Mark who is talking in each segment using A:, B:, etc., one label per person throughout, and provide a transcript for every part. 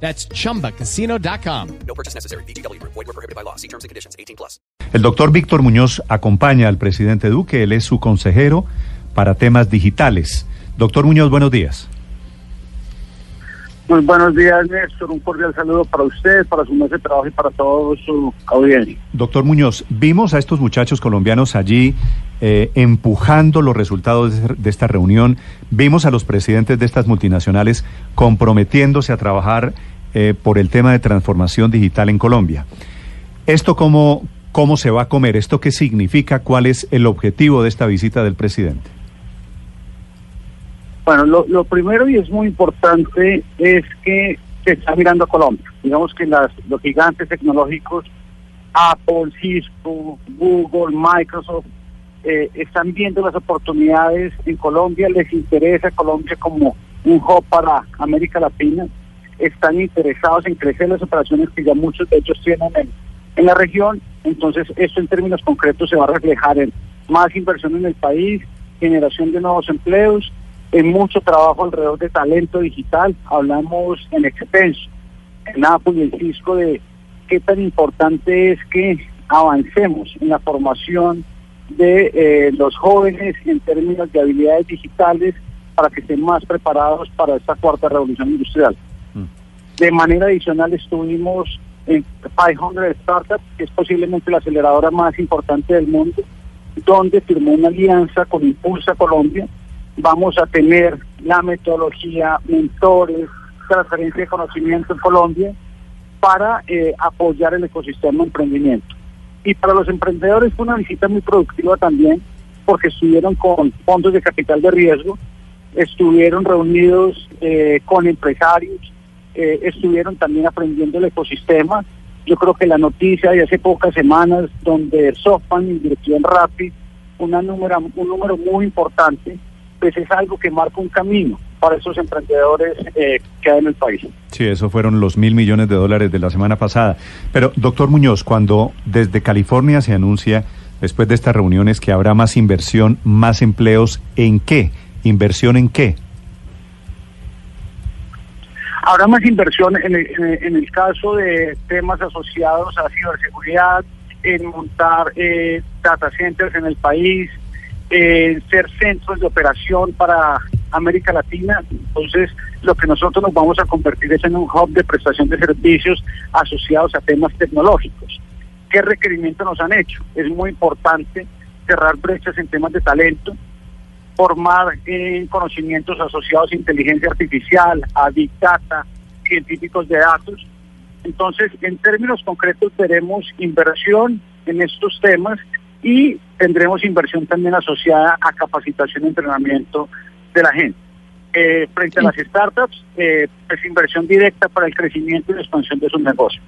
A: That's chumbacasino.com.
B: No purchase necessary. BGW. Void were prohibited by law. See terms and conditions. 18 plus.
C: El doctor Víctor Muñoz acompaña al presidente Duque, él es su consejero para temas digitales. Doctor Muñoz, buenos días.
D: Muy buenos días, Néstor. Un cordial saludo para usted, para su mesa de trabajo y para todo su audiencia.
C: Doctor Muñoz, vimos a estos muchachos colombianos allí eh, empujando los resultados de, esta reunión, vimos a los presidentes de estas multinacionales comprometiéndose a trabajar eh, por el tema de transformación digital en Colombia. ¿Esto cómo, cómo se va a comer? ¿Esto qué significa? ¿Cuál es el objetivo de esta visita del presidente?
D: Bueno, lo, lo primero y es muy importante es que se está mirando a Colombia. Digamos que las, los gigantes tecnológicos, Apple, Cisco, Google, Microsoft, eh, están viendo las oportunidades en Colombia, les interesa Colombia como un hub para América Latina, están interesados en crecer las operaciones que ya muchos de ellos tienen en, la región, entonces esto en términos concretos se va a reflejar en más inversión en el país, generación de nuevos empleos, en mucho trabajo alrededor de talento digital, hablamos en extenso, en Apple y en Cisco de qué tan importante es que avancemos en la formación de eh, los jóvenes en términos de habilidades digitales para que estén más preparados para esta cuarta revolución industrial. Mm. De manera adicional estuvimos en 500 Startups, que es posiblemente la aceleradora más importante del mundo, donde firmó una alianza con Impulsa Colombia. Vamos a tener la metodología, mentores, transferencia de conocimiento en Colombia para eh, apoyar el ecosistema de emprendimiento. Y para los emprendedores fue una visita muy productiva también, porque estuvieron con fondos de capital de riesgo, estuvieron reunidos eh, con empresarios, eh, estuvieron también aprendiendo el ecosistema. Yo creo que la noticia de hace pocas semanas, donde SoftBank invirtió en Rappi una número, un número muy importante, pues es algo que marca un camino para esos emprendedores eh, que hay en el país.
C: Sí, eso fueron los mil millones de dólares de la semana pasada. Pero, doctor Muñoz, cuando desde California se anuncia, después de estas reuniones, que habrá más inversión, más empleos, ¿en qué? ¿Inversión en qué?
D: Habrá más inversión en el, en el caso de temas asociados a ciberseguridad, en montar eh, data centers en el país, eh, ser centros de operación para América Latina. Entonces, lo que nosotros nos vamos a convertir es en un hub de prestación de servicios asociados a temas tecnológicos. ¿Qué requerimientos nos han hecho? Es muy importante cerrar brechas en temas de talento, formar en conocimientos asociados a inteligencia artificial, a big data, científicos de datos. Entonces, en términos concretos, veremos inversión en estos temas y tendremos inversión también asociada a capacitación y entrenamiento de la gente. Eh, frente a las startups, eh, es inversión directa para el crecimiento y la expansión de sus negocios.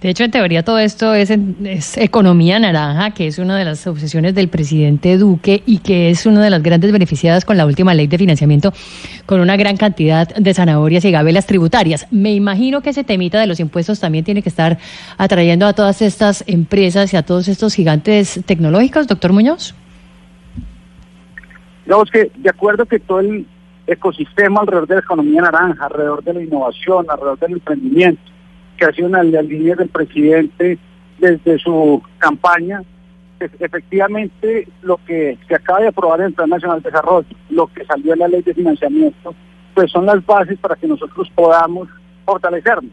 E: De hecho, en teoría todo esto es, es, economía naranja, que es una de las obsesiones del presidente Duque y que es una de las grandes beneficiadas con la última ley de financiamiento, con una gran cantidad de zanahorias y gabelas tributarias. Me imagino que ese temita de los impuestos también tiene que estar atrayendo a todas estas empresas y a todos estos gigantes tecnológicos, doctor Muñoz.
D: Digamos que de acuerdo que todo el ecosistema alrededor de la economía naranja, alrededor de la innovación, alrededor del emprendimiento, que ha sido una de del presidente desde su campaña, efectivamente lo que se acaba de aprobar en el Plan Nacional de Desarrollo, lo que salió en la ley de financiamiento, pues son las bases para que nosotros podamos fortalecernos.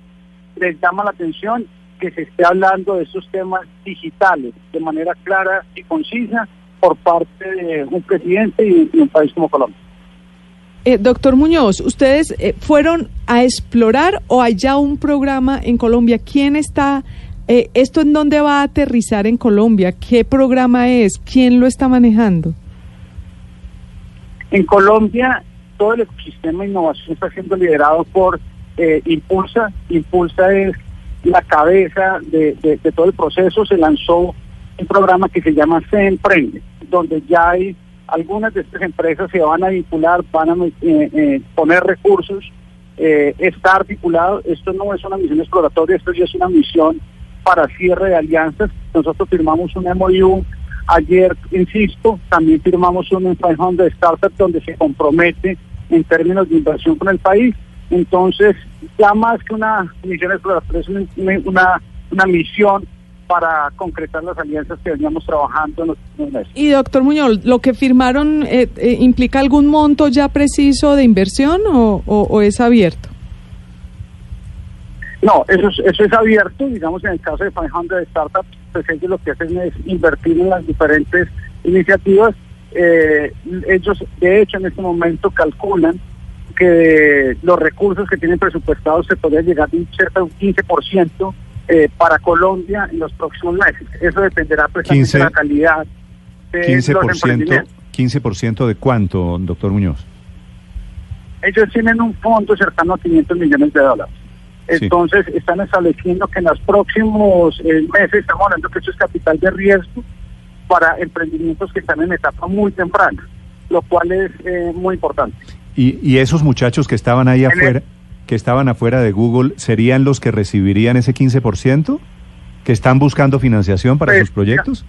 D: Les llama la atención que se esté hablando de estos temas digitales de manera clara y concisa por parte de un presidente y de un país como Colombia.
F: Eh, doctor Muñoz, ¿ustedes eh, fueron a explorar o hay ya un programa en Colombia? ¿Quién está, eh, esto en dónde va a aterrizar en Colombia? ¿Qué programa es? ¿Quién lo está manejando?
D: En Colombia, todo el ecosistema de innovación está siendo liderado por Impulsa. Impulsa es la cabeza de, de- de todo el proceso, se lanzó un programa que se llama Se Emprende, donde ya hay algunas de estas empresas se van a vincular, van a eh, eh, poner recursos, eh, está articulado. Esto no es una misión exploratoria, esto ya es una misión para cierre de alianzas. Nosotros firmamos un MOU ayer, insisto, también firmamos un en 500 Startup donde se compromete en términos de inversión con el país. Entonces, ya más que una misión exploratoria, es una, una, una misión para concretar las alianzas que veníamos trabajando en los últimos meses.
F: Y doctor Muñoz, ¿lo que firmaron eh, eh, implica algún monto ya preciso de inversión o, o- o es abierto?
D: No, eso es, eso es abierto, digamos en el caso de 500 Startups, pues ellos lo que hacen es invertir en las diferentes iniciativas. Eh, ellos, de hecho, en este momento calculan que los recursos que tienen presupuestados se podrían llegar de un cerca de un 15% eh, para Colombia en los próximos meses. Eso dependerá precisamente
C: 15,
D: de la calidad de los
C: 15%,
D: emprendimientos.
C: 15% de cuánto, doctor Muñoz?
D: ellos tienen un fondo cercano a 500 millones de dólares.
C: Sí.
D: Entonces, están estableciendo que en los próximos eh, meses, estamos hablando que eso es capital de riesgo para emprendimientos que están en etapa muy temprana, lo cual es eh, muy importante.
C: Y, y esos muchachos que estaban ahí afuera, que estaban afuera de Google, ¿serían los que recibirían ese 15%? ¿Que están buscando financiación para
D: Pues,
C: sus proyectos?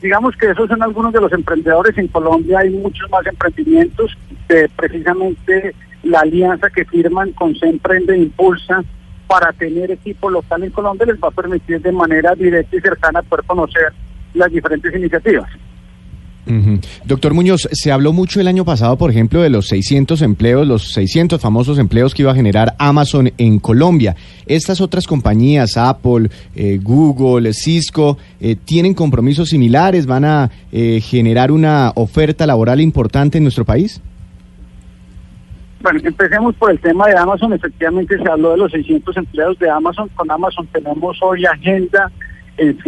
D: Digamos que esos son algunos de los emprendedores. En Colombia hay muchos más emprendimientos. de precisamente la alianza que firman con Se Emprende e Impulsa para tener equipo local en Colombia les va a permitir de manera directa y cercana poder conocer las diferentes iniciativas.
G: Ujú. Doctor Muñoz, se habló mucho el año pasado, por ejemplo, de los 600 empleos, los 600 famosos empleos que iba a generar Amazon en Colombia. Estas otras compañías, Apple, eh, Google, Cisco, eh, ¿tienen compromisos similares? ¿Van a eh, generar una oferta laboral importante en nuestro país?
D: Bueno, empecemos por el tema de Amazon. Efectivamente se habló de los 600 empleados de Amazon. Con Amazon tenemos hoy agenda en,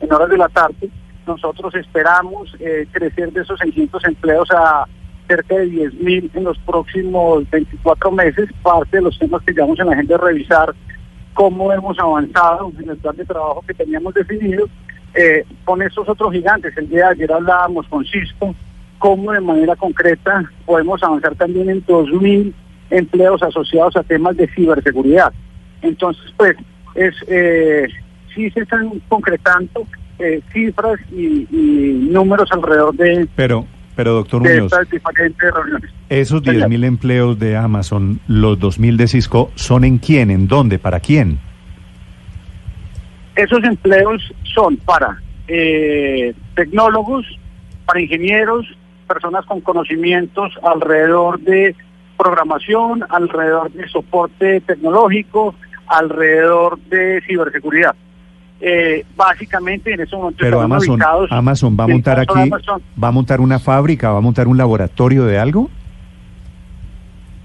D: en horas de la tarde. Nosotros esperamos eh, crecer de esos 600 empleos a cerca de 10 mil en los próximos 24 meses. Parte de los temas que llevamos en la agenda es revisar cómo hemos avanzado en el plan de trabajo que teníamos definido eh, con estos otros gigantes. El día de ayer hablábamos con Cisco cómo de manera concreta podemos avanzar también en 2.000 empleos asociados a temas de ciberseguridad. Entonces, pues, es eh, se están concretando eh, cifras y, y números alrededor de,
C: Pero, pero doctor
D: de
C: Muñoz, esos
D: Señor.
C: 10.000 empleos de Amazon, los 2.000 de Cisco, ¿son en quién? ¿En dónde? ¿Para quién?
D: Esos empleos son para eh, tecnólogos, para ingenieros, personas con conocimientos alrededor de programación, alrededor de soporte tecnológico, alrededor de ciberseguridad. Eh, básicamente en ese momento
C: Pero
D: estamos
C: Amazon,
D: ubicados
C: Amazon va a
D: en
C: montar aquí,
D: Amazon,
C: va a montar una fábrica, va a montar un laboratorio de algo.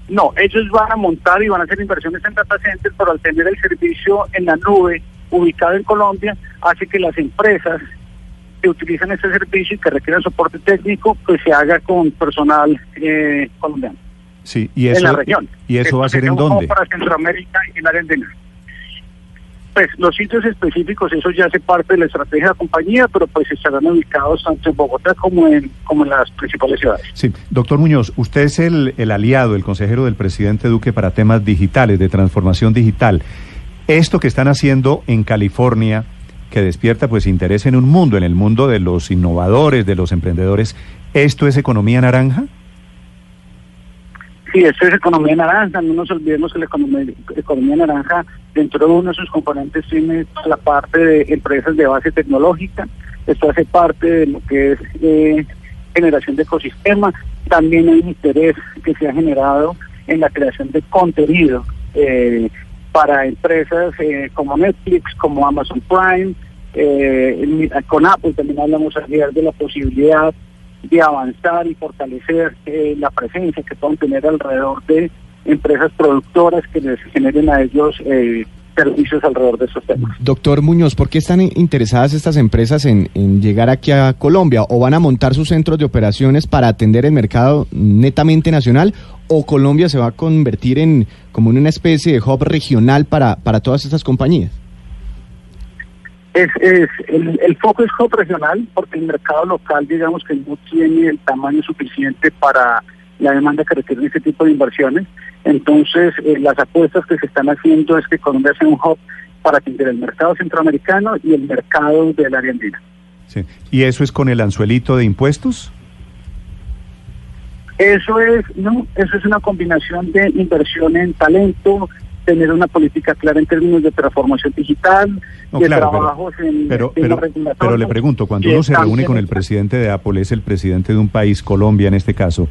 D: No, ellos van a montar y van a hacer inversiones en data centers, pero al tener el servicio en la nube ubicado en Colombia, hace que las empresas que utilizan ese servicio y que requieren soporte técnico, pues se haga con personal eh, colombiano
C: Sí, y
D: en
C: eso,
D: la región.
C: y eso va a ser en dónde?
D: Para Centroamérica y área andina. Pues los sitios específicos, eso ya hace parte de la estrategia de la compañía, pero pues estarán ubicados tanto en Bogotá como en, como las principales ciudades.
C: Sí, doctor Muñoz, usted es el, el aliado, el consejero del presidente Duque para temas digitales, de transformación digital. Esto que están haciendo en California, que despierta pues interés en un mundo, en el mundo de los innovadores, de los emprendedores, ¿esto es economía naranja?
D: Sí, esto es economía naranja. No nos olvidemos que la economía, economía naranja, dentro de uno de sus componentes, tiene la parte de empresas de base tecnológica. Esto hace parte de lo que es eh, generación de ecosistema. También hay interés que se ha generado en la creación de contenido eh, para empresas eh, como Netflix, como Amazon Prime. eh, con Apple también hablamos ayer de la posibilidad de avanzar y fortalecer eh, la presencia que puedan tener alrededor de empresas productoras que les generen a ellos eh, servicios alrededor de esos temas.
G: Doctor Muñoz, ¿por qué están interesadas estas empresas en, llegar aquí a Colombia? ¿O van a montar sus centros de operaciones para atender el mercado netamente nacional? ¿O Colombia se va a convertir en como en una especie de hub regional para, para todas estas compañías?
D: Es, es el, el, foco es hub regional porque el mercado local, digamos que no tiene el tamaño suficiente para la demanda que requiere este tipo de inversiones. Entonces, eh, las apuestas que se están haciendo es que Colombia sea un hub para atender el mercado centroamericano y el mercado de la andina.
C: Sí. ¿Y eso es con el anzuelito de impuestos?
D: Eso es, no, eso es una combinación de inversión en talento, tener una política clara en términos de transformación digital,
C: no,
D: de
C: claro,
D: trabajos
C: pero,
D: en
C: pero, pero, pero, le pregunto, cuando uno se reúne con el presidente de Apple, es el presidente de un país, Colombia en este caso,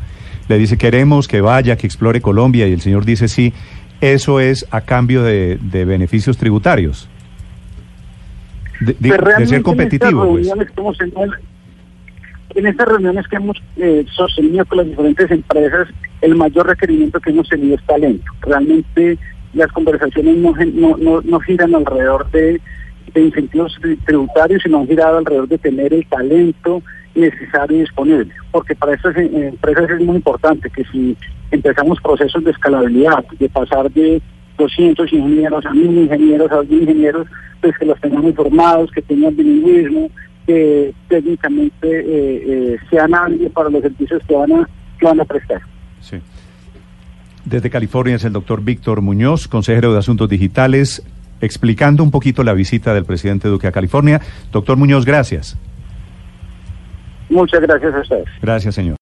C: le dice queremos que vaya, que explore Colombia y el señor dice sí, eso es a cambio de, de beneficios tributarios. De, de,
D: Pues
C: de ser competitivo.
D: En
C: Pues.
D: estas, reuniones, en, en estas reuniones que hemos eh, sostenido con las diferentes empresas, el mayor requerimiento que hemos tenido es talento. Realmente las conversaciones no, no, no, no giran alrededor de, incentivos tributarios, sino han girado alrededor de tener el talento necesario y disponible. Porque para estas empresas es muy importante que si empezamos procesos de escalabilidad, de pasar de 200 ingenieros a 1000 ingenieros a 2000 ingenieros, pues que los tengamos formados, que tengan bilingüismo, que técnicamente eh, eh, sean hábiles para los servicios que van a, que van a prestar.
C: Sí. Desde California es el doctor Víctor Muñoz, consejero de Asuntos Digitales, explicando un poquito la visita del presidente Duque a California. Doctor Muñoz, gracias.
D: Muchas gracias a ustedes.
C: Gracias, señor.